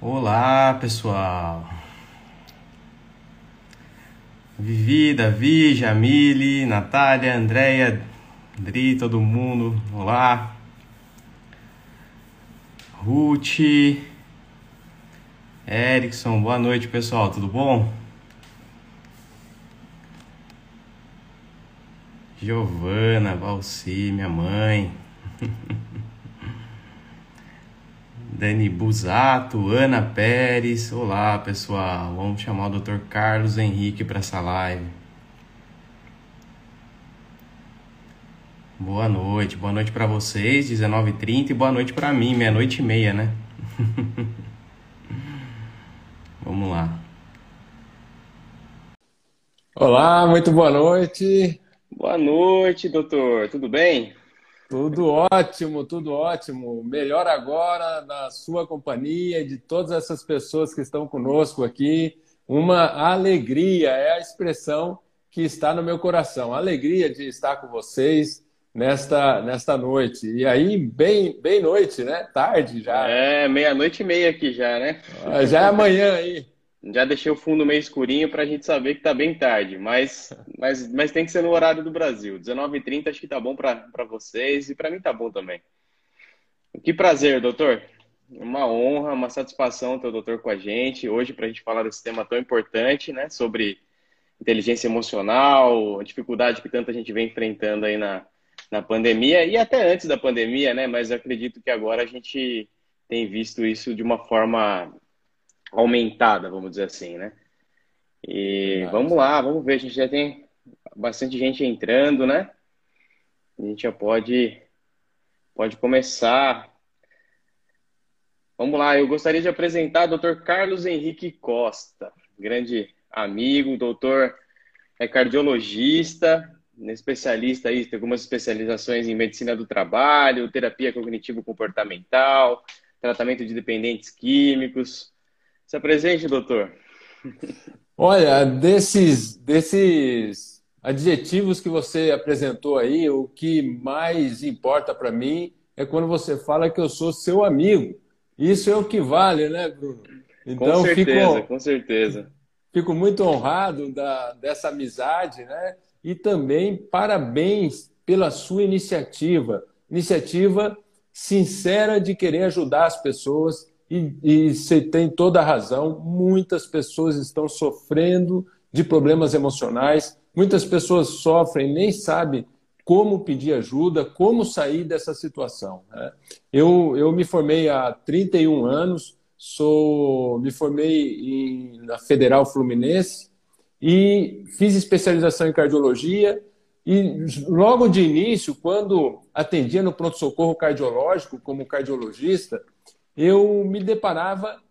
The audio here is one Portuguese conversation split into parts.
Olá, pessoal. Vivi, Davi, Jamile, Natália, Andréia, Dri, todo mundo. Olá. Ruth, Erickson, boa noite, pessoal. Tudo bom? Giovana, Valci, minha mãe. Dani Busato, Ana Pérez. Olá, pessoal. Vamos chamar o Dr. Carlos Henrique para essa live. Boa noite, boa noite para vocês, 19h30 e boa noite para mim, meia-noite e meia, né? Vamos lá. Olá, muito boa noite. Boa noite, doutor. Tudo bem? Tudo ótimo, tudo ótimo. Melhor agora na sua companhia e de todas essas pessoas que estão conosco aqui. Uma alegria é a expressão que está no meu coração. Alegria de estar com vocês nesta, nesta noite. E aí, bem, bem noite, né? Tarde já. É, meia-noite e meia aqui já, né? Ah, já é amanhã aí. Já deixei o fundo meio escurinho para a gente saber que está bem tarde, mas, mas, mas tem que ser no horário do Brasil. 19h30 acho que tá bom para vocês e para mim tá bom também. Que prazer, doutor. Uma honra, uma satisfação ter o doutor com a gente hoje para a gente falar desse tema tão importante, né? Sobre inteligência emocional, a dificuldade que tanta gente vem enfrentando aí na, na pandemia e até antes da pandemia, né? Mas acredito que agora a gente tem visto isso de uma forma aumentada, vamos dizer assim, né? E vamos lá, vamos ver. A gente já tem bastante gente entrando, né? A gente já pode, pode começar. Vamos lá, eu gostaria de apresentar o Dr. Carlos Henrique Costa, grande amigo, doutor é cardiologista, especialista aí, tem algumas especializações em medicina do trabalho, terapia cognitivo-comportamental, tratamento de dependentes químicos, se apresente, doutor. Olha, desses, desses adjetivos que você apresentou aí, o que mais importa para mim é quando você fala que eu sou seu amigo. Isso é o que vale, né, Bruno? Então, com certeza, fico, com certeza. Fico muito honrado da, dessa amizade, né? E também parabéns pela sua iniciativa. Iniciativa sincera de querer ajudar as pessoas e, e você tem toda a razão, muitas pessoas estão sofrendo de problemas emocionais, muitas pessoas sofrem, nem sabem como pedir ajuda, como sair dessa situação. Né? Eu, eu me formei há 31 anos, sou, me formei em, na Federal Fluminense e fiz especialização em cardiologia. E logo de início, quando atendia no pronto-socorro cardiológico como cardiologista, eu me deparava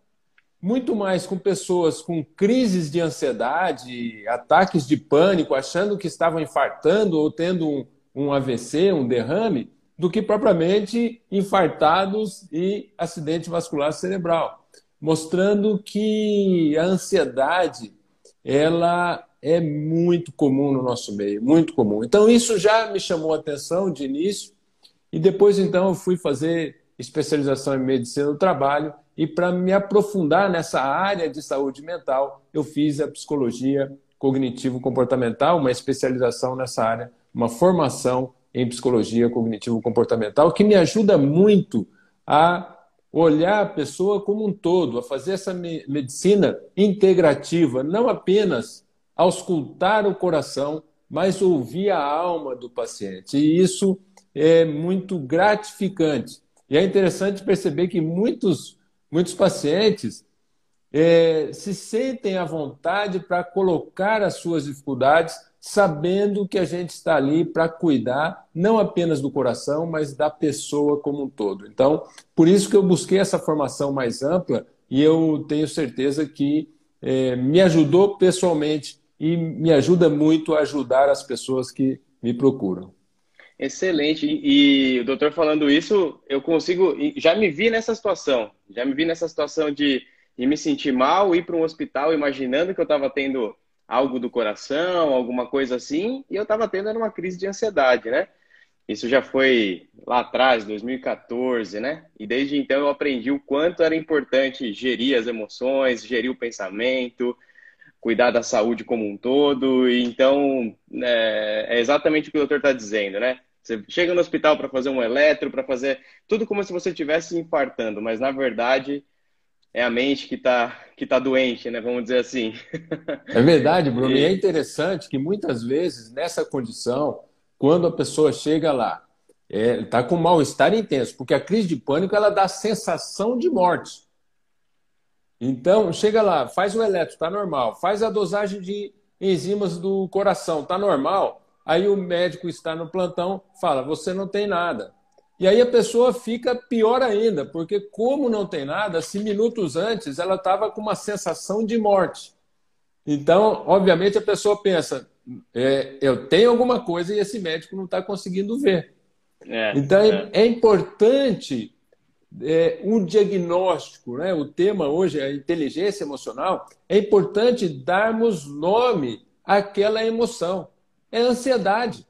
muito mais com pessoas com crises de ansiedade, ataques de pânico, achando que estavam infartando ou tendo um, um AVC, um derrame, do que propriamente infartados e acidente vascular cerebral, mostrando que a ansiedade ela é muito comum no nosso meio, muito comum. Então isso já me chamou a atenção de início e depois então eu fui fazer especialização em medicina do trabalho, e para me aprofundar nessa área de saúde mental, eu fiz a psicologia cognitivo-comportamental, uma especialização nessa área, uma formação em psicologia cognitivo-comportamental, que me ajuda muito a olhar a pessoa como um todo, a fazer essa medicina integrativa, não apenas auscultar o coração, mas ouvir a alma do paciente. E isso é muito gratificante. E é interessante perceber que muitos, muitos pacientes é, se sentem à vontade para colocar as suas dificuldades, sabendo que a gente está ali para cuidar não apenas do coração, mas da pessoa como um todo. Então, por isso que eu busquei essa formação mais ampla e eu tenho certeza que é, me ajudou pessoalmente e me ajuda muito a ajudar as pessoas que me procuram. Excelente. E, o doutor falando isso, eu consigo. Já me vi nessa situação. Já me vi nessa situação de, de me sentir mal, ir para um hospital imaginando que eu estava tendo algo do coração, alguma coisa assim, e eu estava tendo uma crise de ansiedade, né? Isso já foi lá atrás, 2014, né? E desde então eu aprendi o quanto era importante gerir as emoções, gerir o pensamento, cuidar da saúde como um todo. E então, é, é exatamente o que o doutor está dizendo, né? Você chega no hospital para fazer um eletro, para fazer tudo como se você estivesse infartando, mas na verdade é a mente que está que tá doente, né? Vamos dizer assim. É verdade, Bruno. E é interessante que muitas vezes nessa condição, quando a pessoa chega lá, está é, com mal-estar intenso, porque a crise de pânico ela dá sensação de morte. Então, chega lá, faz o eletro, está normal, faz a dosagem de enzimas do coração, está normal. Aí o médico está no plantão, fala: você não tem nada. E aí a pessoa fica pior ainda, porque como não tem nada, se minutos antes ela estava com uma sensação de morte. Então, obviamente, a pessoa pensa: é, eu tenho alguma coisa e esse médico não está conseguindo ver. É, então, é, é importante é, um diagnóstico, né? o tema hoje é a inteligência emocional, é importante darmos nome àquela emoção. É ansiedade.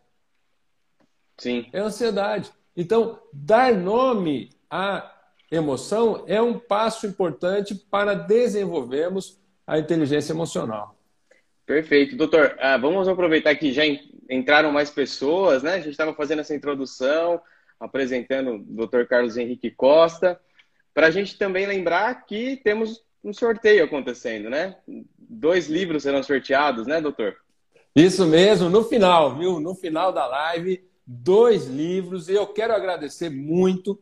Sim. É ansiedade. Então, dar nome à emoção é um passo importante para desenvolvermos a inteligência emocional. Perfeito. Doutor, ah, vamos aproveitar que já entraram mais pessoas, né? A gente estava fazendo essa introdução, apresentando o doutor Carlos Henrique Costa, para a gente também lembrar que temos um sorteio acontecendo, né? Dois livros serão sorteados, né, doutor? Isso mesmo, no final, viu? No final da live, dois livros. E eu quero agradecer muito.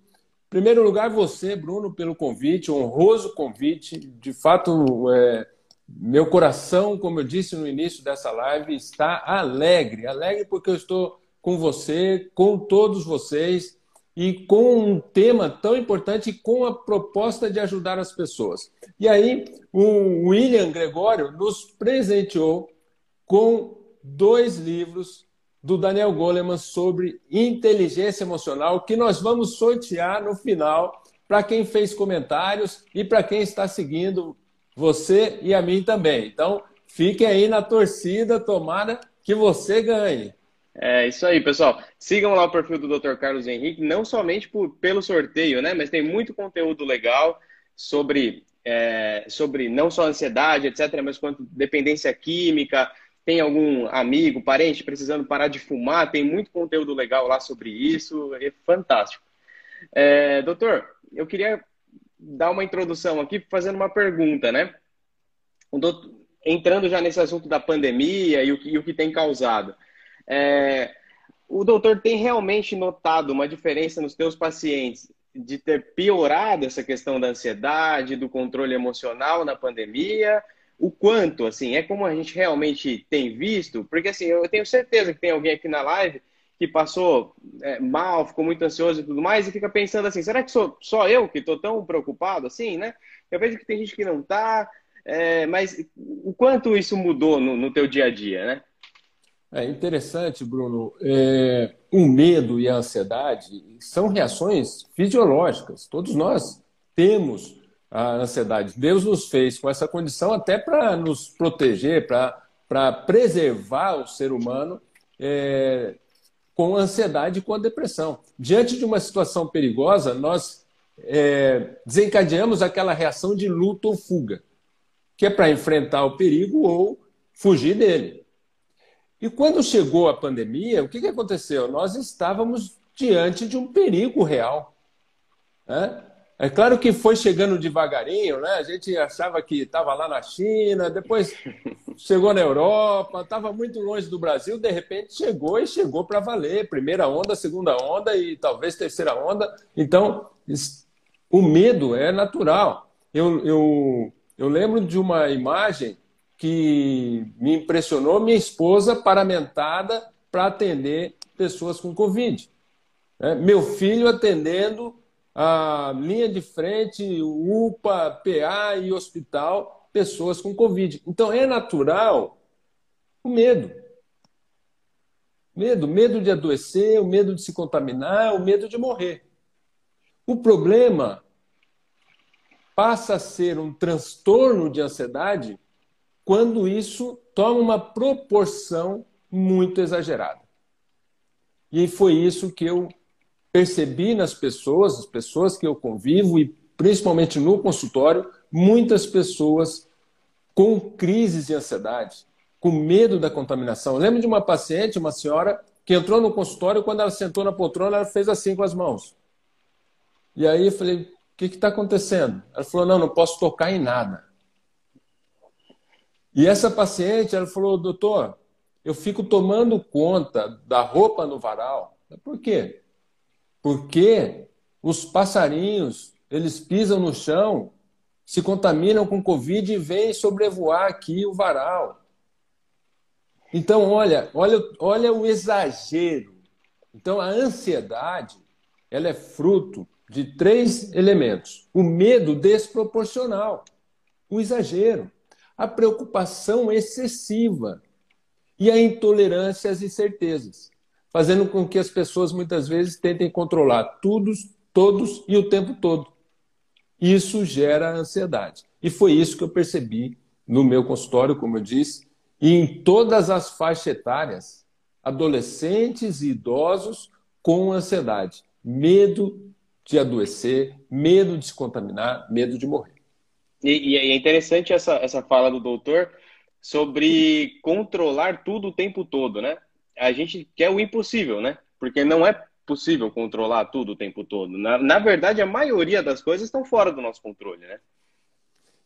Em primeiro lugar, você, Bruno, pelo convite, honroso convite. De fato, é, meu coração, como eu disse no início dessa live, está alegre. Alegre porque eu estou com você, com todos vocês e com um tema tão importante e com a proposta de ajudar as pessoas. E aí, o William Gregório nos presenteou com dois livros do Daniel Goleman sobre inteligência emocional, que nós vamos sortear no final para quem fez comentários e para quem está seguindo você e a mim também. Então, fiquem aí na torcida, tomara que você ganhe. É isso aí, pessoal. Sigam lá o perfil do Dr. Carlos Henrique, não somente por, pelo sorteio, né? Mas tem muito conteúdo legal sobre, é, sobre não só ansiedade, etc., mas quanto dependência química. Tem algum amigo, parente precisando parar de fumar? Tem muito conteúdo legal lá sobre isso. É fantástico. É, doutor, eu queria dar uma introdução aqui fazendo uma pergunta, né? Doutor, entrando já nesse assunto da pandemia e o que, e o que tem causado. É, o doutor tem realmente notado uma diferença nos teus pacientes de ter piorado essa questão da ansiedade, do controle emocional na pandemia? O quanto, assim, é como a gente realmente tem visto? Porque, assim, eu tenho certeza que tem alguém aqui na live que passou é, mal, ficou muito ansioso e tudo mais, e fica pensando assim, será que sou só eu que estou tão preocupado assim, né? Eu vejo que tem gente que não está, é, mas o quanto isso mudou no, no teu dia a dia, né? É interessante, Bruno. É, o medo e a ansiedade são reações fisiológicas. Todos nós temos a ansiedade. Deus nos fez com essa condição até para nos proteger, para preservar o ser humano é, com ansiedade e com a depressão. Diante de uma situação perigosa, nós é, desencadeamos aquela reação de luta ou fuga, que é para enfrentar o perigo ou fugir dele. E quando chegou a pandemia, o que, que aconteceu? Nós estávamos diante de um perigo real. Né? É claro que foi chegando devagarinho, né? A gente achava que estava lá na China, depois chegou na Europa, estava muito longe do Brasil, de repente chegou e chegou para valer. Primeira onda, segunda onda e talvez terceira onda. Então, o medo é natural. Eu, eu, eu lembro de uma imagem que me impressionou minha esposa paramentada para atender pessoas com Covid. É, meu filho atendendo a linha de frente, UPA, PA e hospital, pessoas com Covid. Então é natural o medo. Medo, medo de adoecer, o medo de se contaminar, o medo de morrer. O problema passa a ser um transtorno de ansiedade quando isso toma uma proporção muito exagerada. E foi isso que eu percebi nas pessoas, as pessoas que eu convivo e principalmente no consultório, muitas pessoas com crises de ansiedade, com medo da contaminação. Eu lembro de uma paciente, uma senhora, que entrou no consultório, quando ela sentou na poltrona, ela fez assim com as mãos. E aí eu falei, o que está acontecendo? Ela falou, não, não posso tocar em nada. E essa paciente, ela falou, doutor, eu fico tomando conta da roupa no varal. Por quê? Porque os passarinhos, eles pisam no chão, se contaminam com Covid e vêm sobrevoar aqui o varal. Então, olha, olha, olha o exagero. Então, a ansiedade, ela é fruto de três elementos: o medo desproporcional, o exagero, a preocupação excessiva e a intolerância às incertezas, fazendo com que as pessoas muitas vezes tentem controlar tudo, todos e o tempo todo. Isso gera ansiedade. E foi isso que eu percebi no meu consultório, como eu disse, e em todas as faixas etárias, adolescentes e idosos com ansiedade, medo de adoecer, medo de se contaminar, medo de morrer. E, e é interessante essa, essa fala do doutor sobre controlar tudo o tempo todo, né? A gente quer o impossível, né? Porque não é possível controlar tudo o tempo todo. Na, na verdade, a maioria das coisas estão fora do nosso controle, né?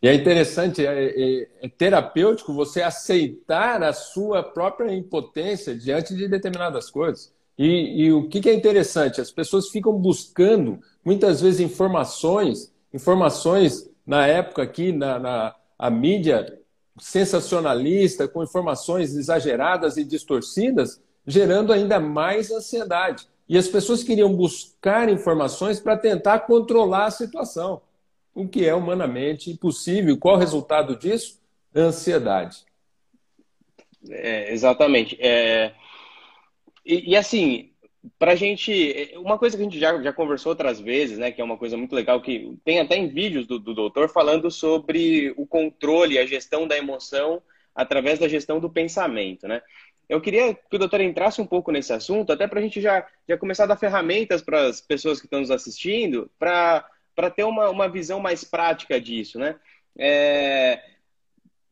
E é interessante, é, é, é, terapêutico você aceitar a sua própria impotência diante de determinadas coisas. E, e o que, que é interessante? As pessoas ficam buscando, muitas vezes, informações, informações, na época aqui, na, na a mídia sensacionalista, com informações exageradas e distorcidas, gerando ainda mais ansiedade. E as pessoas queriam buscar informações para tentar controlar a situação, o que é humanamente impossível. Qual o resultado disso? Ansiedade. É, exatamente. É... E, e, assim, para a gente. Uma coisa que a gente já, já conversou outras vezes, né? Que é uma coisa muito legal, que tem até em vídeos do, do doutor falando sobre o controle, a gestão da emoção através da gestão do pensamento, né? Eu queria que o doutor entrasse um pouco nesse assunto, até para a gente já, já começar a dar ferramentas para as pessoas que estão nos assistindo, para ter uma, uma visão mais prática disso, né? É,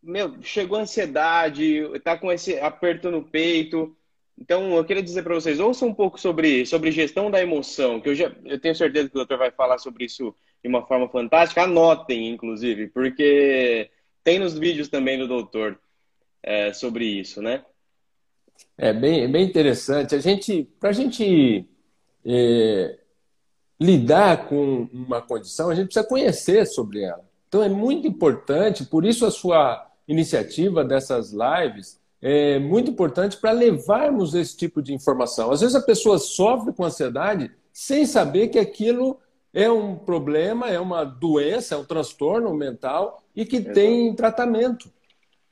meu, chegou a ansiedade, está com esse aperto no peito. Então, eu queria dizer para vocês, ouçam um pouco sobre, sobre gestão da emoção, que eu, já, eu tenho certeza que o doutor vai falar sobre isso de uma forma fantástica. Anotem, inclusive, porque tem nos vídeos também do doutor é, sobre isso, né? É bem, bem interessante. A gente, para a gente é, lidar com uma condição, a gente precisa conhecer sobre ela. Então é muito importante, por isso a sua iniciativa dessas lives é muito importante para levarmos esse tipo de informação. Às vezes a pessoa sofre com ansiedade sem saber que aquilo é um problema, é uma doença, é um transtorno mental e que Exato. tem tratamento.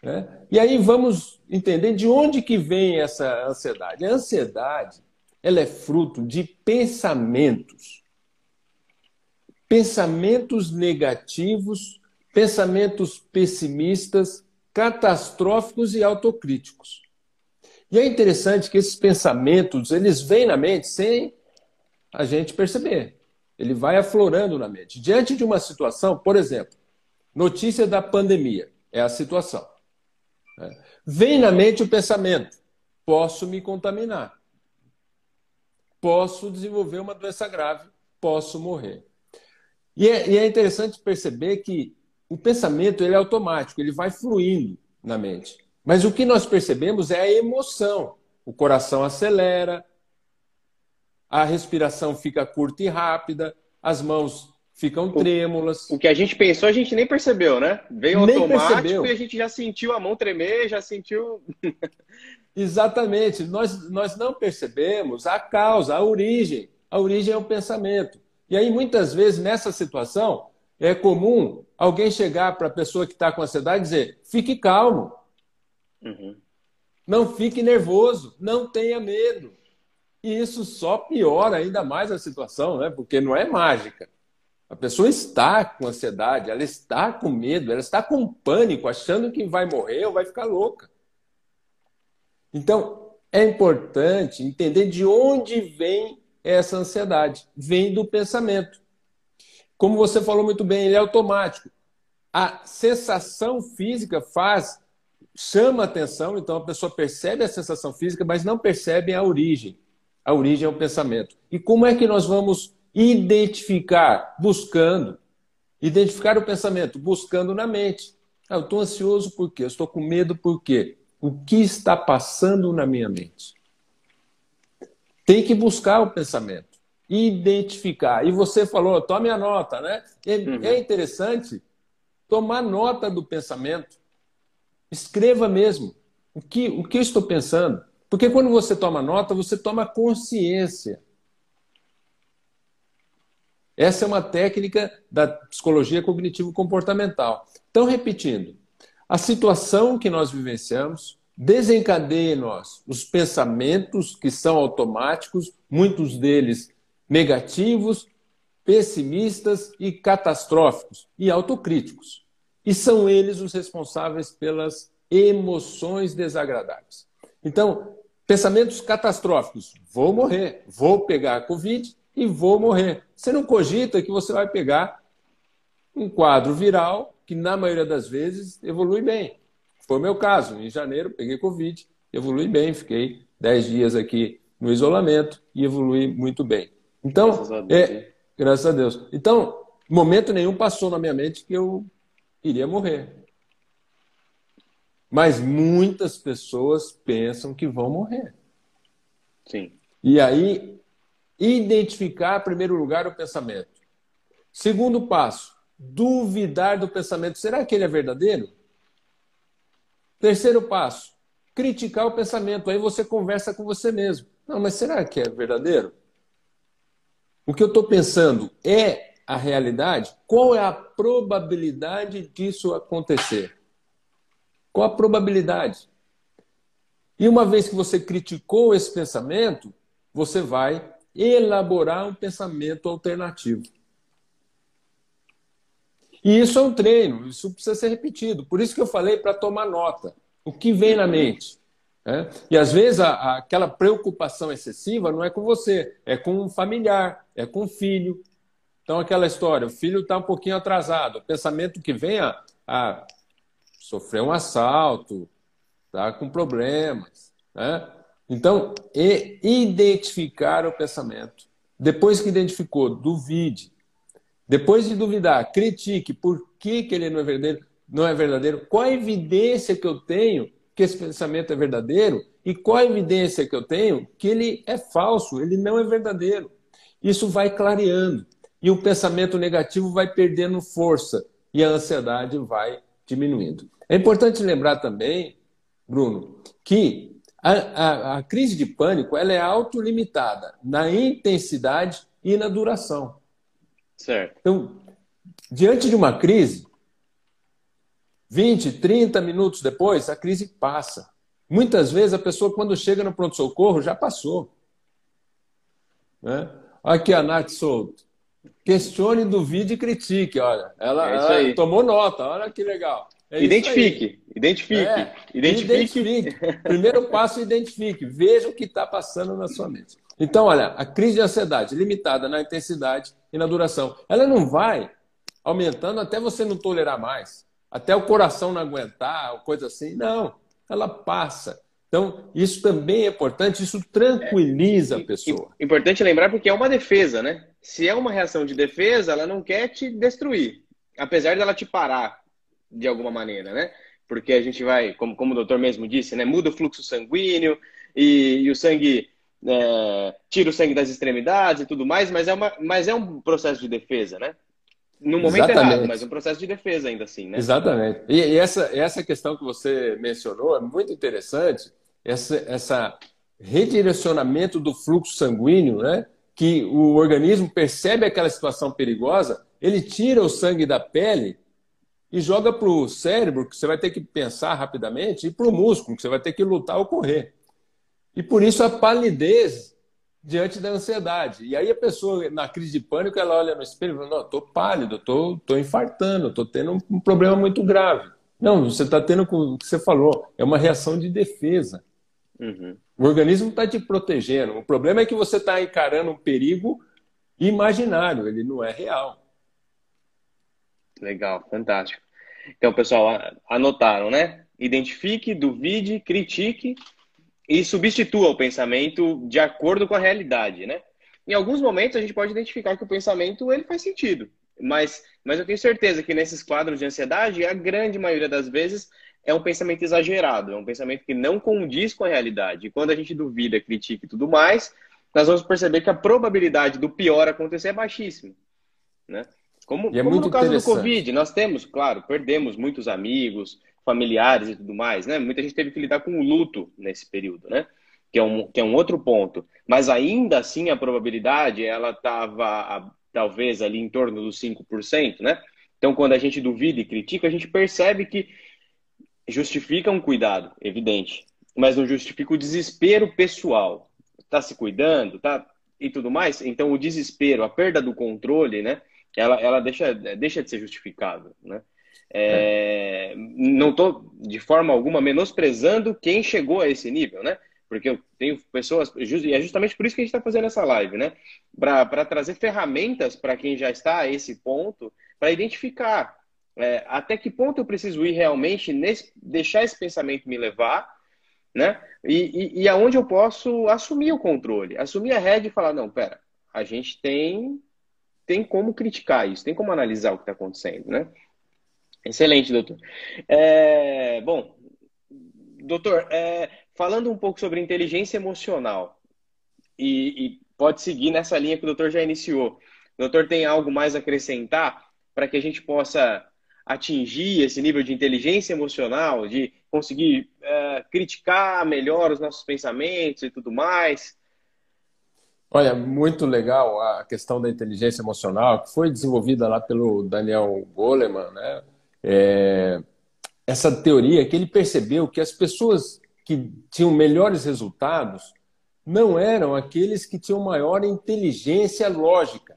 Né? E aí vamos entender de onde que vem essa ansiedade. A ansiedade ela é fruto de pensamentos. Pensamentos negativos, pensamentos pessimistas, catastróficos e autocríticos. E é interessante que esses pensamentos, eles vêm na mente sem a gente perceber. Ele vai aflorando na mente. Diante de uma situação, por exemplo, notícia da pandemia, é a situação. É. Vem na mente o pensamento: posso me contaminar, posso desenvolver uma doença grave, posso morrer. E é, e é interessante perceber que o pensamento ele é automático, ele vai fluindo na mente. Mas o que nós percebemos é a emoção. O coração acelera, a respiração fica curta e rápida, as mãos ficam trêmulas. O, que a gente pensou, a gente nem percebeu, né? Veio nem automático percebeu. e a gente já sentiu a mão tremer, já sentiu. Exatamente. Nós, nós não percebemos a causa, a origem. A origem é o pensamento. E aí, muitas vezes, nessa situação, é comum alguém chegar para a pessoa que está com ansiedade e dizer: fique calmo. Uhum. Não fique nervoso, não tenha medo. E isso só piora ainda mais a situação, né? porque não é mágica. A pessoa está com ansiedade, ela está com medo, ela está com pânico, achando que vai morrer ou vai ficar louca. Então, é importante entender de onde vem essa ansiedade. Vem do pensamento. Como você falou muito bem, ele é automático. A sensação física faz, chama atenção, então a pessoa percebe a sensação física, mas não percebe a origem. A origem é o pensamento. E como é que nós vamos identificar? Buscando. Identificar o pensamento, buscando na mente. Ah, eu estou ansioso por quê? Eu estou com medo por quê? O que está passando na minha mente? Tem que buscar o pensamento, identificar. E você falou, tome a nota, né? É, uhum. é interessante tomar nota do pensamento. Escreva mesmo. O que, o que eu estou pensando? Porque quando você toma nota, você toma consciência. Essa é uma técnica da psicologia cognitivo-comportamental. Então, repetindo, a situação que nós vivenciamos desencadeia em nós os pensamentos que são automáticos, muitos deles negativos, pessimistas e catastróficos e autocríticos. E são eles os responsáveis pelas emoções desagradáveis. Então, pensamentos catastróficos: vou morrer, vou pegar a Covid e vou morrer. Você não cogita que você vai pegar um quadro viral que, na maioria das vezes, evolui bem. Foi o meu caso. Em janeiro, peguei Covid, evolui bem, fiquei 10 dias aqui no isolamento e evolui muito bem. Então, graças a Deus, é, graças a Deus. Então, momento nenhum passou na minha mente que eu iria morrer. Mas muitas pessoas pensam que vão morrer. Sim. E aí, identificar, em primeiro lugar, o pensamento. Segundo passo, duvidar do pensamento. Será que ele é verdadeiro? Terceiro passo, criticar o pensamento. Aí você conversa com você mesmo. Não, mas será que é verdadeiro? O que eu estou pensando é a realidade? Qual é a probabilidade disso acontecer? Qual a probabilidade? E uma vez que você criticou esse pensamento, você vai elaborar um pensamento alternativo. E isso é um treino, isso precisa ser repetido. Por isso que eu falei para tomar nota. O que vem na mente. Né? E às vezes a, a, aquela preocupação excessiva não é com você, é com um familiar, é com o filho. Então, aquela história, o filho está um pouquinho atrasado. O pensamento que vem a, a sofrer um assalto, está com problemas. Né? Então, identificar o pensamento. Depois que identificou, duvide. Depois de duvidar, critique por que, que ele não é verdadeiro, não é verdadeiro, qual a evidência que eu tenho que esse pensamento é verdadeiro e qual a evidência que eu tenho que ele é falso, ele não é verdadeiro. Isso vai clareando e o pensamento negativo vai perdendo força e a ansiedade vai diminuindo. É importante lembrar também, Bruno, que a, a, a crise de pânico ela é autolimitada na intensidade e na duração. Certo. Então, diante de uma crise, 20, 30 minutos depois, a crise passa. Muitas vezes a pessoa, quando chega no pronto-socorro, já passou. Né? Aqui a Nath Souto. Questione, duvide e critique. Olha, ela, é ela tomou nota, olha que legal. É identifique, identifique, é, identifique. Identifique. Primeiro passo, identifique. Veja o que está passando na sua mente. Então, olha, a crise de ansiedade limitada na intensidade e na duração. Ela não vai aumentando até você não tolerar mais, até o coração não aguentar, coisa assim. Não, ela passa. Então, isso também é importante, isso tranquiliza é, a pessoa. Importante lembrar porque é uma defesa, né? Se é uma reação de defesa, ela não quer te destruir, apesar dela te parar de alguma maneira, né? Porque a gente vai, como, como o doutor mesmo disse, né? Muda o fluxo sanguíneo e, e o sangue é, tira o sangue das extremidades e tudo mais, mas é, uma, mas é um processo de defesa, né? No momento Exatamente. errado, mas um processo de defesa ainda assim, né? Exatamente. E, e, essa, essa questão que você mencionou é muito interessante, essa, essa redirecionamento do fluxo sanguíneo, né? Que o organismo percebe aquela situação perigosa, ele tira o sangue da pele e joga para o cérebro, que você vai ter que pensar rapidamente, e para o músculo, que você vai ter que lutar ou correr. E por isso a palidez diante da ansiedade. E aí a pessoa, na crise de pânico, ela olha no espelho e fala, não, estou pálido, estou tô, tô infartando, estou tendo um problema muito grave. Não, você está tendo o que você falou, é uma reação de defesa. Uhum. O organismo está te protegendo. O problema é que você está encarando um perigo imaginário, ele não é real. Legal, fantástico. Então, pessoal, anotaram, né? Identifique, duvide, critique e substitua o pensamento de acordo com a realidade, né? Em alguns momentos a gente pode identificar que o pensamento ele faz sentido, mas, mas eu tenho certeza que nesses quadros de ansiedade, a grande maioria das vezes é um pensamento exagerado, é um pensamento que não condiz com a realidade. E quando a gente duvida, critica e tudo mais, nós vamos perceber que a probabilidade do pior acontecer é baixíssima, né? Como, é como no caso do Covid, nós temos, claro, perdemos muitos amigos, familiares e tudo mais, né? Muita gente teve que lidar com o luto nesse período, né? Que é um, que é um outro ponto. Mas ainda assim a probabilidade, ela estava talvez ali em torno dos 5%, né? Então, quando a gente duvida e critica, a gente percebe que justifica um cuidado, evidente, mas não justifica o desespero pessoal. Está se cuidando, tá e tudo mais. Então, o desespero, a perda do controle, né? ela, ela deixa, deixa de ser justificável, né? É. Não estou de forma alguma menosprezando quem chegou a esse nível, né? Porque eu tenho pessoas, e é justamente por isso que a gente está fazendo essa live, né? Para trazer ferramentas para quem já está a esse ponto, para identificar é, até que ponto eu preciso ir realmente, nesse, deixar esse pensamento me levar, né? E, e, e aonde eu posso assumir o controle, assumir a rédea e falar: não, pera, a gente tem tem como criticar isso, tem como analisar o que está acontecendo, né? Excelente, doutor. É, bom, doutor, é, falando um pouco sobre inteligência emocional, e, e, pode seguir nessa linha que o doutor já iniciou. O doutor tem algo mais a acrescentar para que a gente possa atingir esse nível de inteligência emocional, de conseguir é, criticar melhor os nossos pensamentos e tudo mais? Olha, muito legal a questão da inteligência emocional, que foi desenvolvida lá pelo Daniel Goleman, né? É, essa teoria que ele percebeu que as pessoas que tinham melhores resultados não eram aqueles que tinham maior inteligência lógica.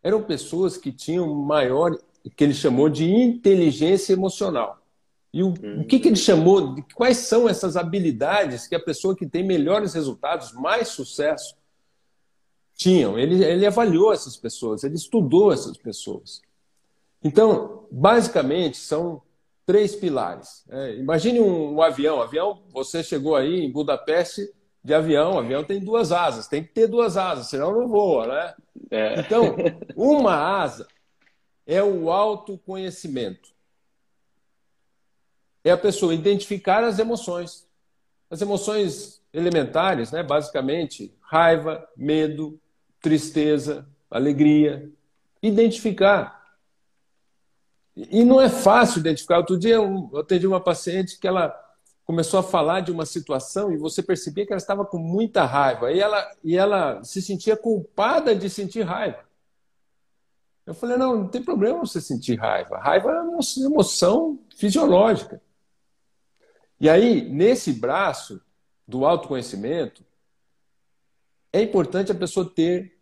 Eram pessoas que tinham maior, que ele chamou de inteligência emocional. E o, uhum. o que, que ele chamou, de, quais são essas habilidades que a pessoa que tem melhores resultados, mais sucesso, tinham. Ele, ele avaliou essas pessoas, ele estudou essas pessoas. Então, basicamente, são três pilares. É, imagine um, um, avião. Avião, você chegou aí em Budapeste de avião, o avião tem duas asas, tem que ter duas asas, senão não voa, né? É. Então, uma asa é o autoconhecimento. É a pessoa identificar as emoções. As emoções elementares, né? basicamente, raiva, medo, tristeza, alegria. Identificar. E não é fácil identificar. Outro dia eu atendi uma paciente que ela começou a falar de uma situação e você percebia que ela estava com muita raiva. E ela, e ela se sentia culpada de sentir raiva. Eu falei, não, não tem problema você sentir raiva. Raiva é uma emoção fisiológica. E aí, nesse braço do autoconhecimento, é importante a pessoa ter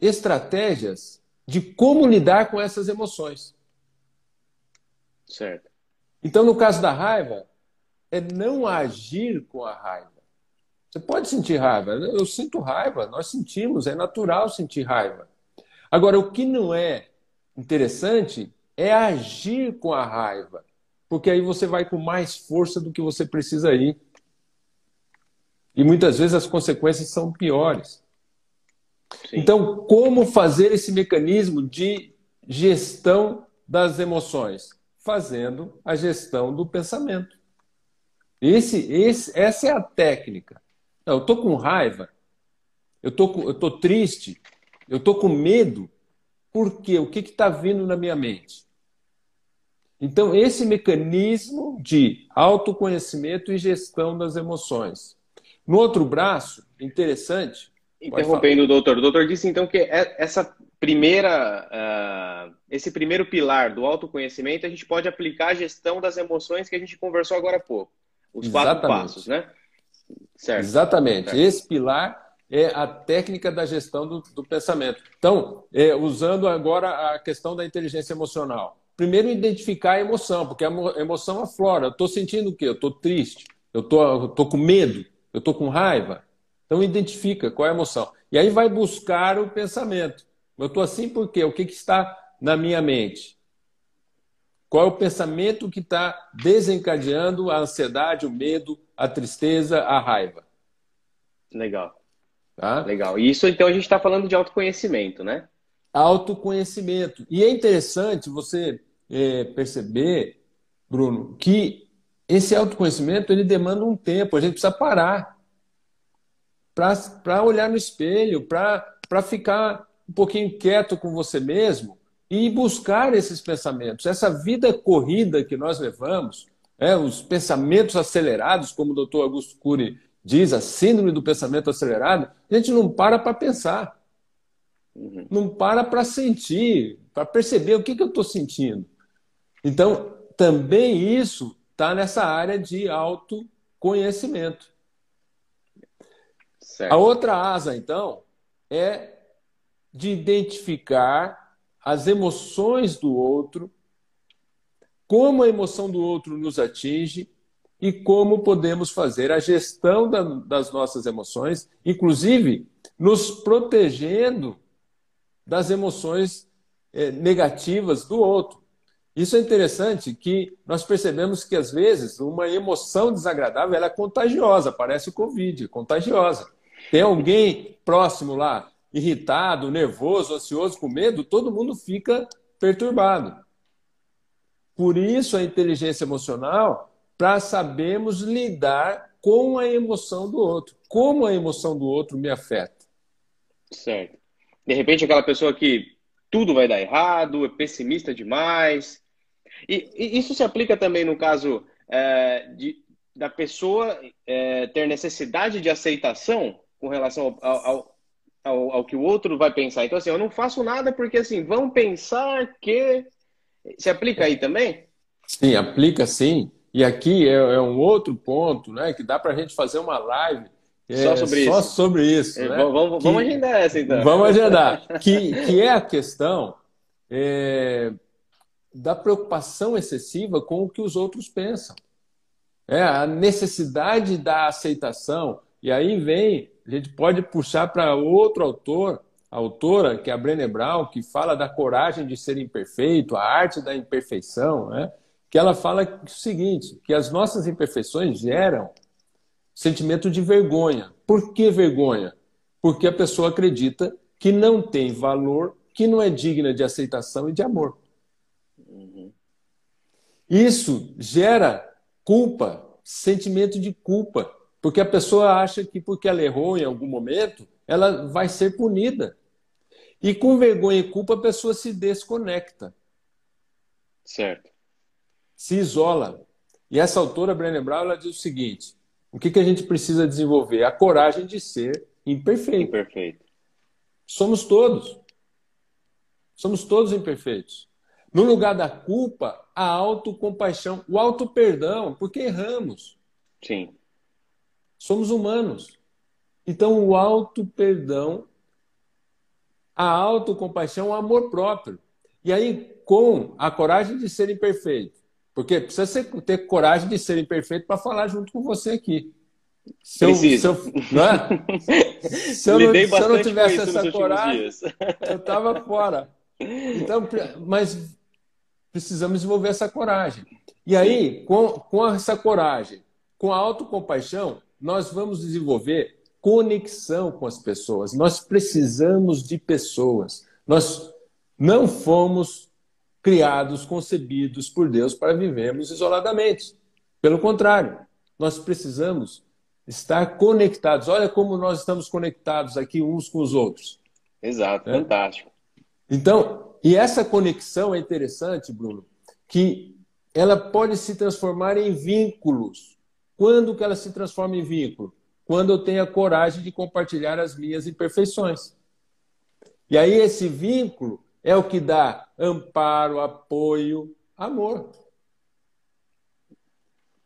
estratégias de como lidar com essas emoções. Certo. Então, no caso da raiva, é não agir com a raiva. Você pode sentir raiva. Eu sinto raiva, nós sentimos, é natural sentir raiva. Agora, o que não é interessante é agir com a raiva, porque aí você vai com mais força do que você precisa ir. E muitas vezes as consequências são piores. Sim. Então, como fazer esse mecanismo de gestão das emoções? Fazendo a gestão do pensamento. Esse, esse, essa é a técnica. eu estou com raiva, eu tô, estou triste, eu estou com medo. Por quê? O que está vindo na minha mente? Então, esse mecanismo de autoconhecimento e gestão das emoções. No outro braço, interessante, Interrompendo doutor. O doutor disse então que é, essa primeira, uh, esse primeiro pilar do autoconhecimento a gente pode aplicar a gestão das emoções que a gente conversou agora há pouco. Os Exatamente. quatro passos, né? Certo. Exatamente. Certo. Esse pilar é a técnica da gestão do, do pensamento. Então, é, usando agora a questão da inteligência emocional. Primeiro, identificar a emoção, porque a emoção aflora. Eu estou sentindo o quê? Eu estou triste, eu estou com medo. Eu estou com raiva? Então identifica qual é a emoção. E aí vai buscar o pensamento. Eu estou assim por quê? O que, que está na minha mente? Qual é o pensamento que está desencadeando a ansiedade, o medo, a tristeza, a raiva? Legal. Tá? Legal. E isso, então, a gente está falando de autoconhecimento, né? Autoconhecimento. E é interessante você é, perceber, Bruno, que esse autoconhecimento ele demanda um tempo. A gente precisa parar para olhar no espelho, para ficar um pouquinho quieto com você mesmo e buscar esses pensamentos. Essa vida corrida que nós levamos, é, os pensamentos acelerados, como o doutor Augusto Cury diz, a síndrome do pensamento acelerado, a gente não para para pensar. Uhum. Não para para sentir, para perceber o que, que eu estou sentindo. Então, também isso está nessa área de autoconhecimento. Certo. A outra asa, então, é de identificar as emoções do outro, como a emoção do outro nos atinge e como podemos fazer a gestão da, das nossas emoções, inclusive nos protegendo das emoções eh, negativas do outro. Isso é interessante que nós percebemos que às vezes uma emoção desagradável é contagiosa, parece o Covid, contagiosa. Tem alguém próximo lá irritado, nervoso, ansioso, com medo, todo mundo fica perturbado. Por isso a inteligência emocional, para sabermos lidar com a emoção do outro. Como a emoção do outro me afeta. Certo. De repente aquela pessoa que tudo vai dar errado, é pessimista demais. E, e isso se aplica também no caso é, de, da pessoa é, ter necessidade de aceitação com relação ao, ao, ao, ao, que o outro vai pensar. Então, assim, eu não faço nada porque, assim, vão pensar que. Se aplica aí também? Sim, aplica sim. E aqui é, é um outro ponto, né? Que dá para a gente fazer uma live é, só sobre só isso. sobre isso é, né? vamos, vamos agendar essa, então. Vamos agendar. que, que é a questão é, da preocupação excessiva com o que os outros pensam. É, a necessidade da aceitação. E aí vem a gente pode puxar para outro autor, autora, que é a Brené Brown, que fala da coragem de ser imperfeito, a arte da imperfeição, né? que ela fala o seguinte, que as nossas imperfeições geram sentimento de vergonha. Por que vergonha? Porque a pessoa acredita que não tem valor, que não é digna de aceitação e de amor. Uhum. Isso gera culpa, sentimento de culpa. Porque a pessoa acha que porque ela errou em algum momento, ela vai ser punida. E com vergonha e culpa a pessoa se desconecta. Certo. Se isola. E essa autora, Brené Brown, ela diz o seguinte: o que, que a gente precisa desenvolver? A coragem de ser imperfeito. Imperfeito. Somos todos. Somos todos imperfeitos. No lugar da culpa, a autocompaixão, o auto-perdão, porque erramos. Sim. Somos humanos. Então, o auto-perdão, a autocompaixão, o amor próprio. E aí, com a coragem de ser imperfeito. Porque precisa ter coragem de ser imperfeito para falar junto com você aqui. Se eu, se eu, não é? se, eu não, se eu não tivesse essa coragem, eu estava fora. Então, mas precisamos desenvolver essa coragem. E aí, com, com essa coragem, com a autocompaixão, nós vamos desenvolver conexão com as pessoas. Nós precisamos de pessoas. Nós não fomos criados, concebidos por Deus para vivermos isoladamente. Pelo contrário, nós precisamos estar conectados. Olha como nós estamos conectados aqui uns com os outros. Exato, é? fantástico. Então, e essa conexão é interessante, Bruno, que ela pode se transformar em vínculos quando que ela se transforma em vínculo? Quando eu tenho a coragem de compartilhar as minhas imperfeições. E aí esse vínculo é o que dá amparo, apoio, amor.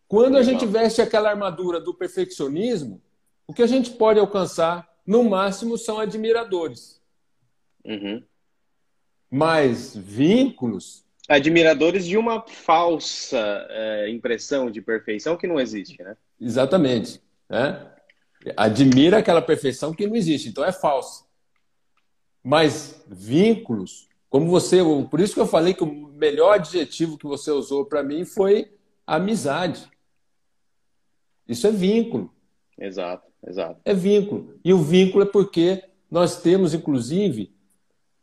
Quando a gente veste aquela armadura do perfeccionismo, o que a gente pode alcançar, no máximo, são admiradores. Uhum. Mas vínculos admiradores de uma falsa é, impressão de perfeição que não existe, né? Exatamente. Né? admira aquela perfeição que não existe, então é falsa. Mas vínculos, como você, por isso que eu falei que o melhor adjetivo que você usou para mim foi amizade. Isso é vínculo. Exato, exato. É vínculo. E o vínculo é porque nós temos, inclusive,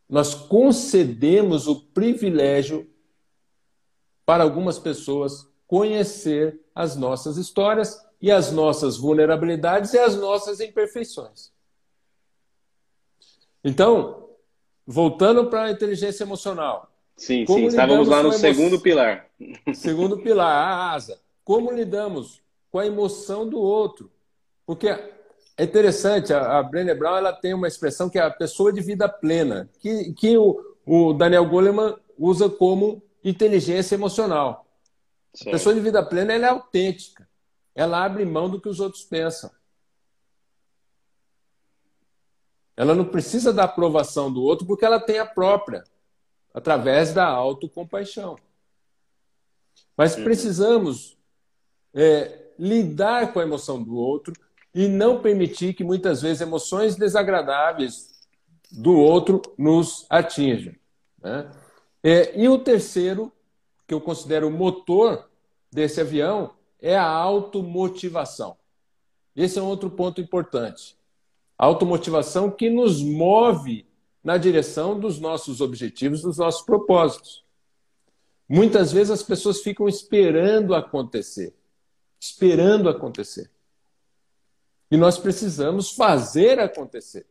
nós concedemos o privilégio para algumas pessoas conhecer as nossas histórias e as nossas vulnerabilidades e as nossas imperfeições. Então, voltando para a inteligência emocional. Sim, sim, estávamos lá no segundo pilar. Segundo pilar, a asa. Como lidamos com a emoção do outro? Porque é interessante, a, a Brené Brown ela tem uma expressão que é a pessoa de vida plena, que, que o, o Daniel Goleman usa como inteligência emocional. A pessoa de vida plena ela é autêntica. Ela abre mão do que os outros pensam. Ela não precisa da aprovação do outro porque ela tem a própria, através da autocompaixão. Mas uhum. precisamos é, lidar com a emoção do outro e não permitir que muitas vezes emoções desagradáveis do outro nos atinjam. Né? É, e o terceiro, que eu considero o motor desse avião, é a automotivação. Esse é um outro ponto importante. A automotivação que nos move na direção dos nossos objetivos, dos nossos propósitos. Muitas vezes as pessoas ficam esperando acontecer. Esperando acontecer. E nós precisamos fazer acontecer.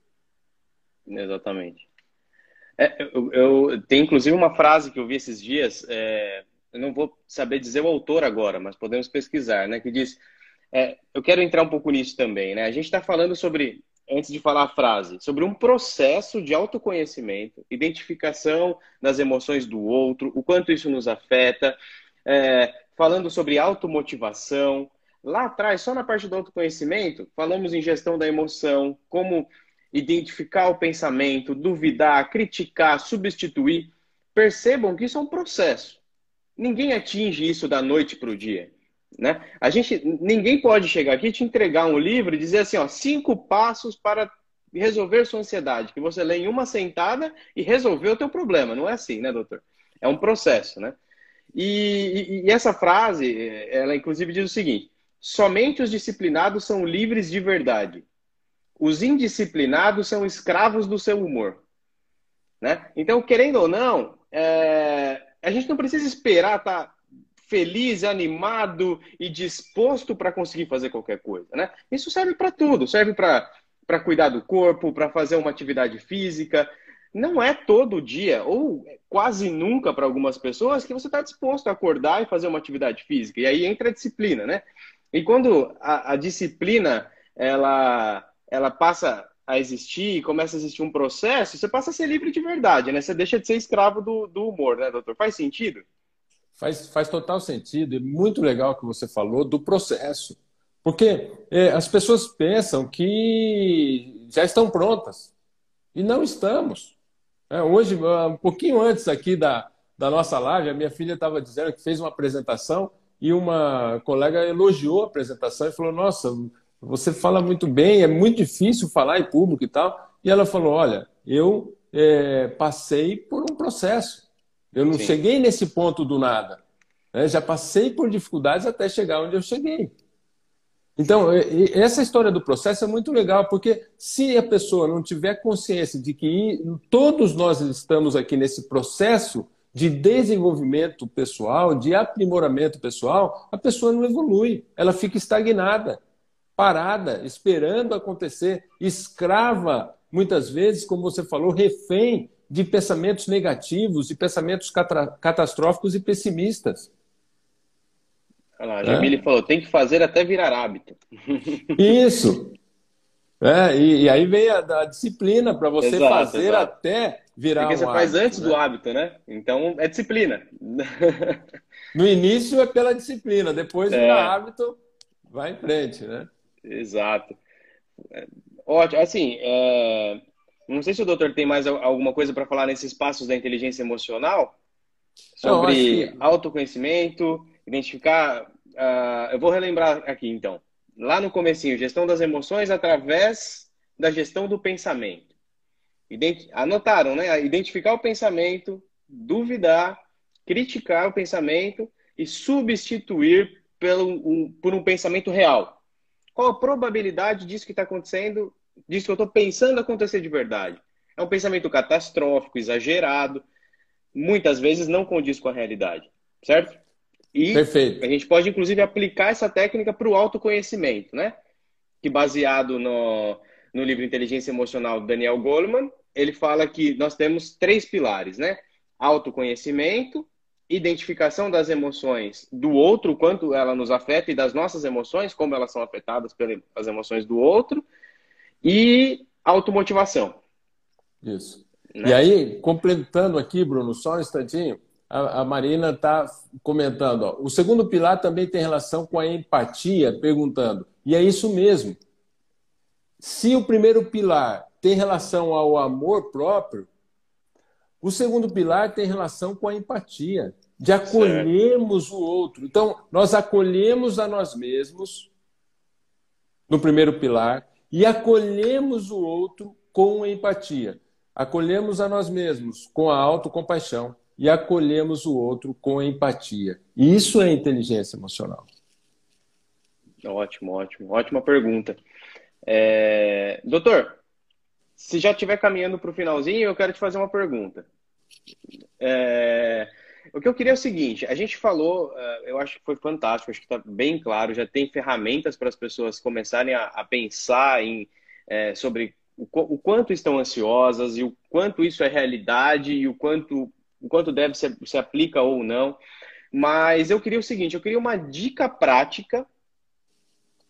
Exatamente. É, eu, eu, tem inclusive uma frase que eu vi esses dias, é, eu não vou saber dizer o autor agora, mas podemos pesquisar, né? Que diz, é, eu quero entrar um pouco nisso também, né? A gente está falando sobre, antes de falar a frase, sobre um processo de autoconhecimento, identificação das emoções do outro, o quanto isso nos afeta, é, falando sobre automotivação, Lá atrás, só na parte do autoconhecimento, falamos em gestão da emoção, como identificar o pensamento, duvidar, criticar, substituir. Percebam que isso é um processo. Ninguém atinge isso da noite para o dia. Né? A gente, ninguém pode chegar aqui e te entregar um livro e dizer assim, ó, cinco passos para resolver sua ansiedade, que você lê em uma sentada e resolveu o teu problema. Não é assim, né, doutor? É um processo, né? E, e, e essa frase, ela inclusive diz o seguinte: Somente os disciplinados são livres de verdade. Os indisciplinados são escravos do seu humor. Né? Então, querendo ou não, é... a gente não precisa esperar estar tá feliz, animado e disposto para conseguir fazer qualquer coisa. Né? Isso serve para tudo. Serve para cuidar do corpo, para fazer uma atividade física. Não é todo dia, ou quase nunca para algumas pessoas, que você está disposto a acordar e fazer uma atividade física. E aí entra a disciplina, né? E quando a, a disciplina ela, ela passa a existir, começa a existir um processo, você passa a ser livre de verdade, né? Você deixa de ser escravo do, do humor, né, doutor? Faz sentido? Faz, faz total sentido e muito legal que você falou do processo. Porque é, as pessoas pensam que já estão prontas e não estamos. É, hoje, um pouquinho antes aqui da, da nossa live, a minha filha estava dizendo que fez uma apresentação e uma colega elogiou a apresentação e falou: Nossa, você fala muito bem, é muito difícil falar em público e tal. E ela falou: Olha, eu é, passei por um processo. Eu não Sim. cheguei nesse ponto do nada. Né? Já passei por dificuldades até chegar onde eu cheguei. Então, essa história do processo é muito legal, porque se a pessoa não tiver consciência de que todos nós estamos aqui nesse processo, de desenvolvimento pessoal, de aprimoramento pessoal, a pessoa não evolui, ela fica estagnada, parada, esperando acontecer, escrava, muitas vezes, como você falou, refém de pensamentos negativos, de pensamentos catastróficos e pessimistas. Olha lá, a Jamile é? falou, tem que fazer até virar hábito. Isso. É, e, e aí vem a, a disciplina para você exato, fazer exato. até virar Porque um você faz antes né? do hábito, né? Então é disciplina. No início é pela disciplina, depois é. vira hábito, vai em frente, né? Exato. É, ótimo. Assim, é... não sei se o doutor tem mais alguma coisa para falar nesses passos da inteligência emocional sobre que... autoconhecimento, identificar. Uh... Eu vou relembrar aqui então. lá no comecinho, gestão das emoções através da gestão do pensamento. Ident... Anotaram, né? Identificar o pensamento, duvidar, criticar o pensamento e substituir pelo, um, por um pensamento real. Qual a probabilidade disso que está acontecendo, disso que eu estou pensando acontecer de verdade? É um pensamento catastrófico, exagerado, muitas vezes não condiz com a realidade, certo? E Perfeito. a gente pode, inclusive, aplicar essa técnica para o autoconhecimento, né? Que baseado no, no livro Inteligência Emocional do Daniel Goleman, ele fala que nós temos três pilares, né? Autoconhecimento, identificação das emoções do outro, quanto ela nos afeta, e das nossas emoções, como elas são afetadas pelas emoções do outro, e automotivação. Isso. Né? E aí, completando aqui, Bruno, só um instantinho, a, a Marina está comentando. Ó, o segundo pilar também tem relação com a empatia, perguntando. E é isso mesmo. Se o primeiro pilar tem relação ao amor próprio, o segundo pilar tem relação com a empatia, de acolhermos certo. o outro. Então, nós acolhemos a nós mesmos no primeiro pilar e acolhemos o outro com empatia. Acolhemos a nós mesmos com a autocompaixão e acolhemos o outro com empatia. E isso é inteligência emocional. Ótimo, ótimo. Ótima pergunta. É... Doutor, se já estiver caminhando para o finalzinho, eu quero te fazer uma pergunta. É... O que eu queria é o seguinte: a gente falou, é, eu acho que foi fantástico, acho que está bem claro, já tem ferramentas para as pessoas começarem a, a pensar em, é, sobre o, o, quanto estão ansiosas e o quanto isso é realidade e o quanto o quanto deve se, se aplica ou não. Mas eu queria o seguinte, eu queria uma dica prática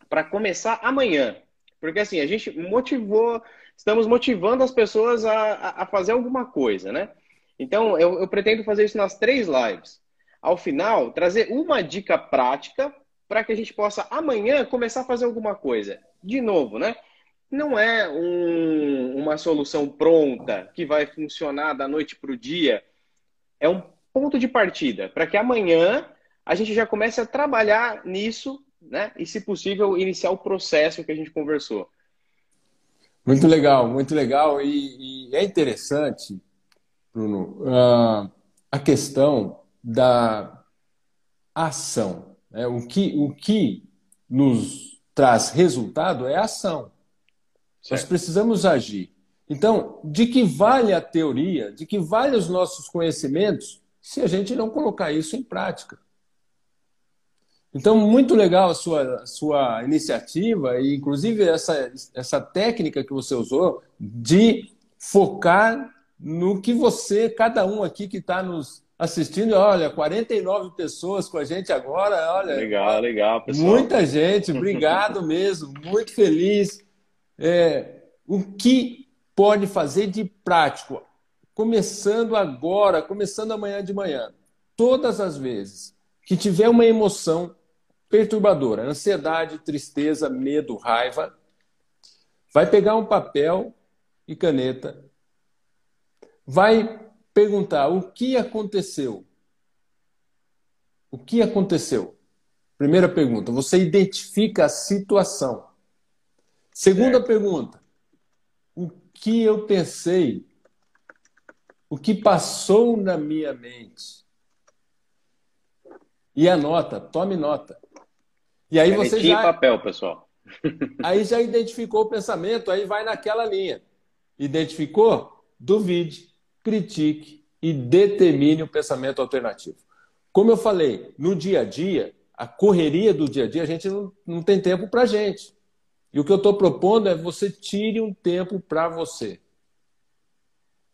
para começar amanhã. Porque assim, a gente motivou, estamos motivando as pessoas a, a fazer alguma coisa, né? Então, eu, eu pretendo fazer isso nas três lives. Ao final, trazer uma dica prática para que a gente possa amanhã começar a fazer alguma coisa. De novo, né? Não é um, uma solução pronta que vai funcionar da noite para o dia é um ponto de partida para que amanhã a gente já comece a trabalhar nisso, né? E, se possível, iniciar o processo que a gente conversou. Muito legal, muito legal. E, e é interessante, Bruno, uh, a questão da ação. Né? O, que, o que nos traz resultado é a ação. Certo. Nós precisamos agir. Então, de que vale a teoria, de que vale os nossos conhecimentos, se a gente não colocar isso em prática? Então, muito legal a sua, a sua iniciativa, e inclusive essa, essa técnica que você usou de focar no que você, cada um aqui que está nos assistindo, olha, 49 pessoas com a gente agora, olha. Legal, legal, pessoal. Muita gente, obrigado mesmo, muito feliz. É, o que pode fazer de prático, começando agora, começando amanhã de manhã, todas as vezes que tiver uma emoção perturbadora, ansiedade, tristeza, medo, raiva, vai pegar um papel e caneta, vai perguntar o que aconteceu. O que aconteceu? Primeira pergunta, você identifica a situação. Segunda certo. pergunta, que eu pensei, o que passou na minha mente. E anota, tome nota. E aí você já papel, pessoal. aí já identificou o pensamento, aí vai naquela linha. Identificou? Duvide, critique e determine o pensamento alternativo. Como eu falei, no dia a dia, a correria do dia a dia, a gente não, não tem tempo para gente. E o que eu estou propondo é você tire um tempo para você.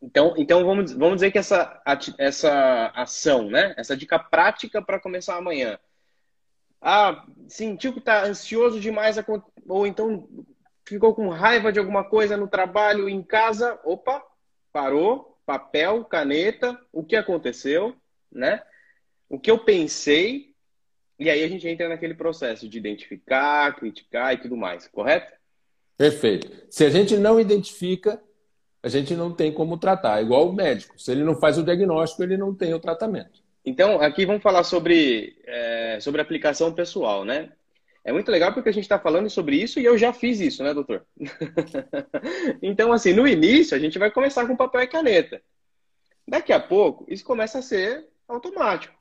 Então, então vamos, vamos dizer que essa, essa ação, né? essa dica prática para começar amanhã. Ah, sentiu que está ansioso demais, ou então ficou com raiva de alguma coisa no trabalho, em casa. Opa, parou, papel, caneta, o que aconteceu, né? O que eu pensei e aí a gente entra naquele processo de identificar, criticar e tudo mais, correto? Perfeito. Se a gente não identifica, a gente não tem como tratar. É igual o médico. Se ele não faz o diagnóstico, ele não tem o tratamento. Então, aqui vamos falar sobre, é, sobre aplicação pessoal, né? É muito legal porque a gente está falando sobre isso e eu já fiz isso, né, doutor? então, assim, no início a gente vai começar com papel e caneta. Daqui a pouco, isso começa a ser automático.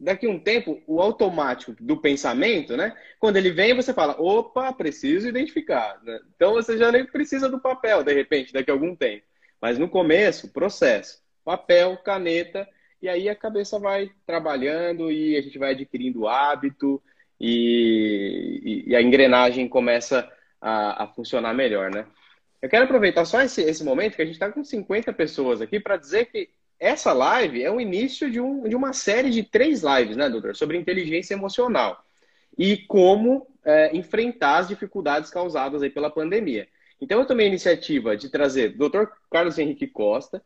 Daqui a um tempo, o automático do pensamento, né? Quando ele vem, você fala, opa, preciso identificar. Né? Então você já nem precisa do papel, de repente, daqui a algum tempo. Mas no começo, processo. Papel, caneta, e aí a cabeça vai trabalhando e a gente vai adquirindo hábito e, e, a engrenagem começa a, a, funcionar melhor, né? Eu quero aproveitar só esse, esse momento que a gente está com 50 pessoas aqui para dizer que essa live é o início de, um, de uma série de três lives, né, doutor? Sobre inteligência emocional e como é, enfrentar as dificuldades causadas aí pela pandemia. Então, eu tomei a iniciativa de trazer o Dr. Carlos Henrique Costa,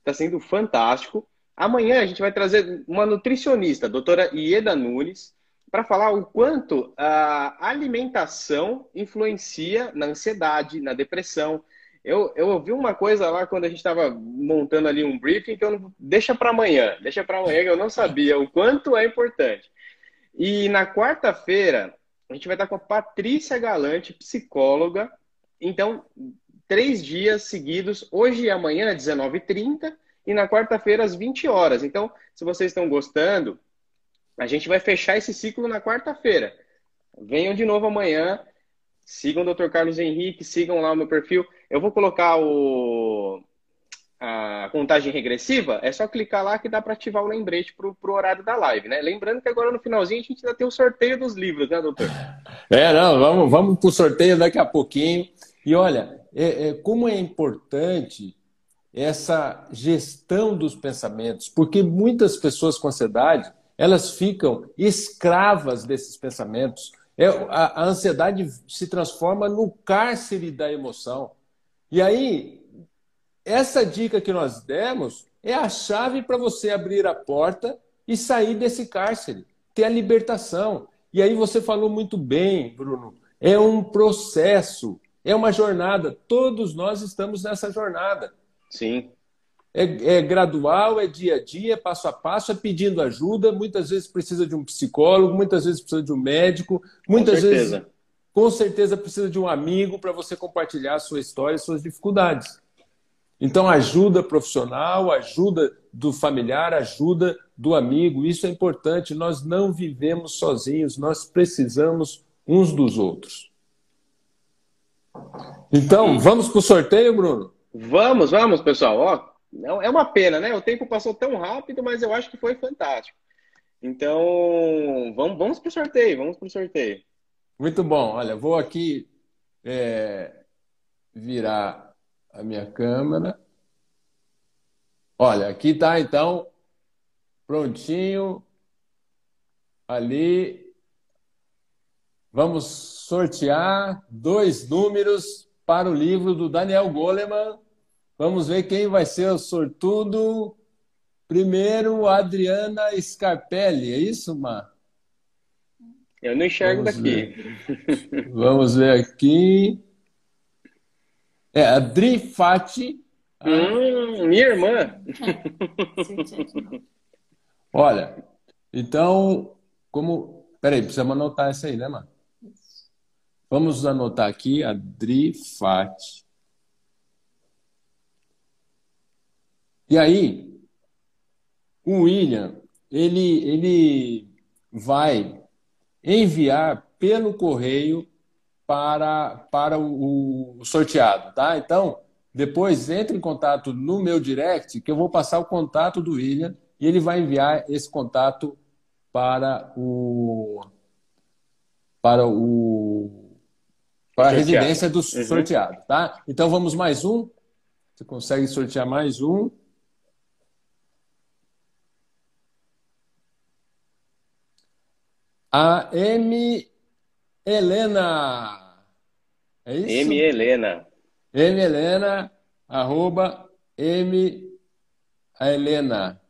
está sendo fantástico. Amanhã a gente vai trazer uma nutricionista, a doutora Ieda Nunes, para falar o quanto a alimentação influencia na ansiedade, na depressão. Eu, eu ouvi uma coisa lá quando a gente estava montando ali um briefing que eu não, deixa para amanhã, deixa para amanhã que eu não sabia o quanto é importante. E na quarta-feira a gente vai estar com a Patrícia Galante, psicóloga, então, três dias seguidos, hoje e amanhã, 19h30, e na quarta-feira, às 20 horas. Então, se vocês estão gostando, a gente vai fechar esse ciclo na quarta-feira. Venham de novo amanhã, sigam o Dr. Carlos Henrique, sigam lá o meu perfil. Eu vou colocar o, a contagem regressiva, é só clicar lá que dá para ativar o lembrete para o horário da live, né? Lembrando que agora no finalzinho a gente ainda tem o sorteio dos livros, né, doutor? É, não, vamos, vamos para o sorteio daqui a pouquinho. E olha, é, é, como é importante essa gestão dos pensamentos, porque muitas pessoas com ansiedade elas ficam escravas desses pensamentos. É, a, a ansiedade se transforma no cárcere da emoção. E aí, essa dica que nós demos é a chave para você abrir a porta e sair desse cárcere, ter a libertação. E aí você falou muito bem, Bruno, é um processo. É uma jornada. Todos nós estamos nessa jornada. Sim. É, é, gradual, é dia a dia, é passo a passo, é pedindo ajuda. Muitas vezes precisa de um psicólogo, muitas vezes precisa de um médico, muitas com vezes, com certeza, precisa de um amigo para você compartilhar a sua história, suas dificuldades. Então, ajuda profissional, ajuda do familiar, ajuda do amigo, isso é importante. Nós não vivemos sozinhos, nós precisamos uns dos outros. Então, vamos para o sorteio, Bruno? Vamos, vamos, pessoal. Ó, é uma pena, né? O tempo passou tão rápido, mas eu acho que foi fantástico. Então, vamos, vamos para o sorteio, vamos para o sorteio. Muito bom. Olha, vou aqui é, virar a minha câmera. Olha, aqui está então prontinho ali Vamos sortear dois números para o livro do Daniel Goleman. Vamos ver quem vai ser o sortudo. Primeiro, Adriana Scarpelli. É isso, Mar? Eu não enxergo Vamos daqui. Ver. Vamos ver aqui. É, a Fati. Hum, minha irmã. Olha, então, como. Peraí, precisamos anotar essa aí, né, mano? Vamos anotar aqui a Drifat. E aí, o William, ele, ele vai enviar pelo correio para, para o, o, sorteado, tá? Então, depois entre em contato no meu direct, que eu vou passar o contato do William e ele vai enviar esse contato para o para o para a residência do uhum. sorteado, tá? Então vamos mais um. Você consegue sortear mais um? A M. Helena. É isso? M. Helena. M. Helena, arroba M. A Helena.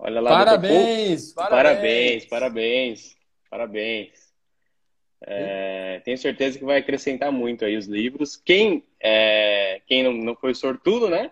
Olha lá, parabéns, parabéns, parabéns, parabéns, parabéns. É, tenho certeza que vai acrescentar muito aí os livros. Quem, é, quem não, não foi sortudo, né?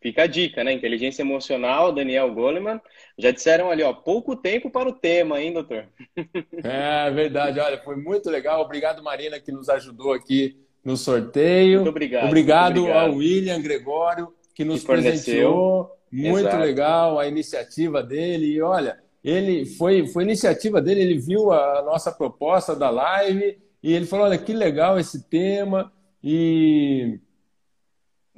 Fica a dica, né? Inteligência emocional, Daniel Goleman. Já disseram ali, ó, pouco tempo para o tema, hein, doutor? É verdade, olha, foi muito legal. Obrigado, Marina, que nos ajudou aqui no sorteio. Muito obrigado. Obrigado, muito obrigado. ao William Gregório, que nos que presenteou. Muito Exato. legal a iniciativa dele. E olha, ele foi, foi iniciativa dele, ele viu a nossa proposta da live e ele falou: olha, que legal esse tema. E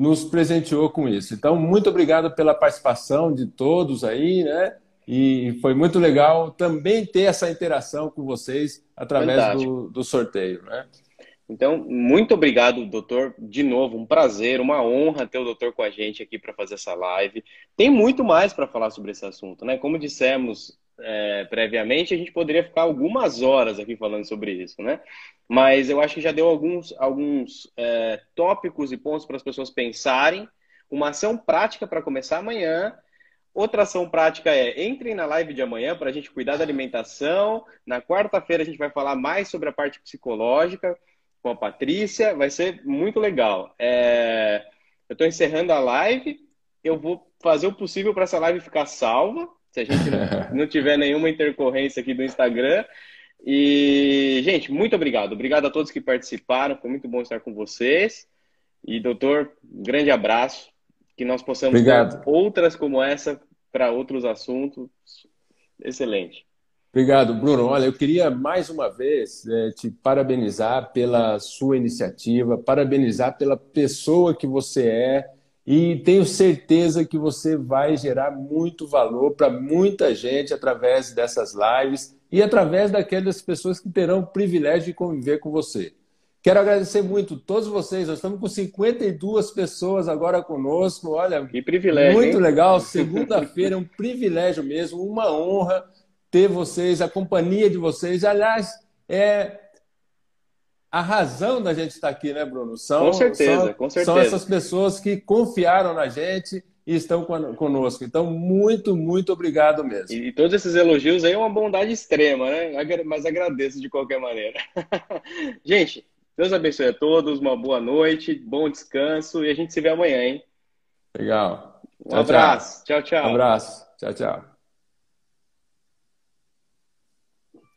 nos presenteou com isso. Então, muito obrigado pela participação de todos aí, né? E foi muito legal também ter essa interação com vocês através do, do, sorteio, né? Então, muito obrigado, doutor. De novo, um prazer, uma honra ter o doutor com a gente aqui para fazer essa live. Tem muito mais para falar sobre esse assunto, né? Como dissemos é, previamente, a gente poderia ficar algumas horas aqui falando sobre isso, né? Mas eu acho que já deu alguns, alguns é, tópicos e pontos para as pessoas pensarem. Uma ação prática para começar amanhã. Outra ação prática é entrem na live de amanhã para a gente cuidar da alimentação. Na quarta-feira a gente vai falar mais sobre a parte psicológica com a Patrícia. Vai ser muito legal. É... Eu estou encerrando a live. Eu vou fazer o possível para essa live ficar salva se a gente não, tiver nenhuma intercorrência aqui do Instagram. E, gente, muito obrigado. Obrigado a todos que participaram. Foi muito bom estar com vocês. E, doutor, um grande abraço. Que nós possamos obrigado. ter outras como essa para outros assuntos. Excelente. Obrigado, Bruno. Olha, eu queria mais uma vez é, te parabenizar pela sua iniciativa, parabenizar pela pessoa que você é e tenho certeza que você vai gerar muito valor para muita gente através dessas lives e através daquelas pessoas que terão o privilégio de conviver com você. Quero agradecer muito todos vocês. Nós estamos com 52 pessoas agora conosco. Olha, que privilégio. Muito hein? legal. Segunda-feira é um privilégio mesmo, uma honra ter vocês, a companhia de vocês. Aliás, é, a razão da gente estar aqui, né, Bruno? São, com certeza, são, com certeza. São essas pessoas que confiaram na gente e estão conosco. Então, muito, muito obrigado mesmo. E, e todos esses elogios aí é uma bondade extrema, né? Mas agradeço de qualquer maneira. gente, Deus abençoe a todos, uma boa noite, bom descanso e a gente se vê amanhã, hein? Legal. Um tchau, abraço. Tchau, tchau. Um abraço. Tchau, tchau.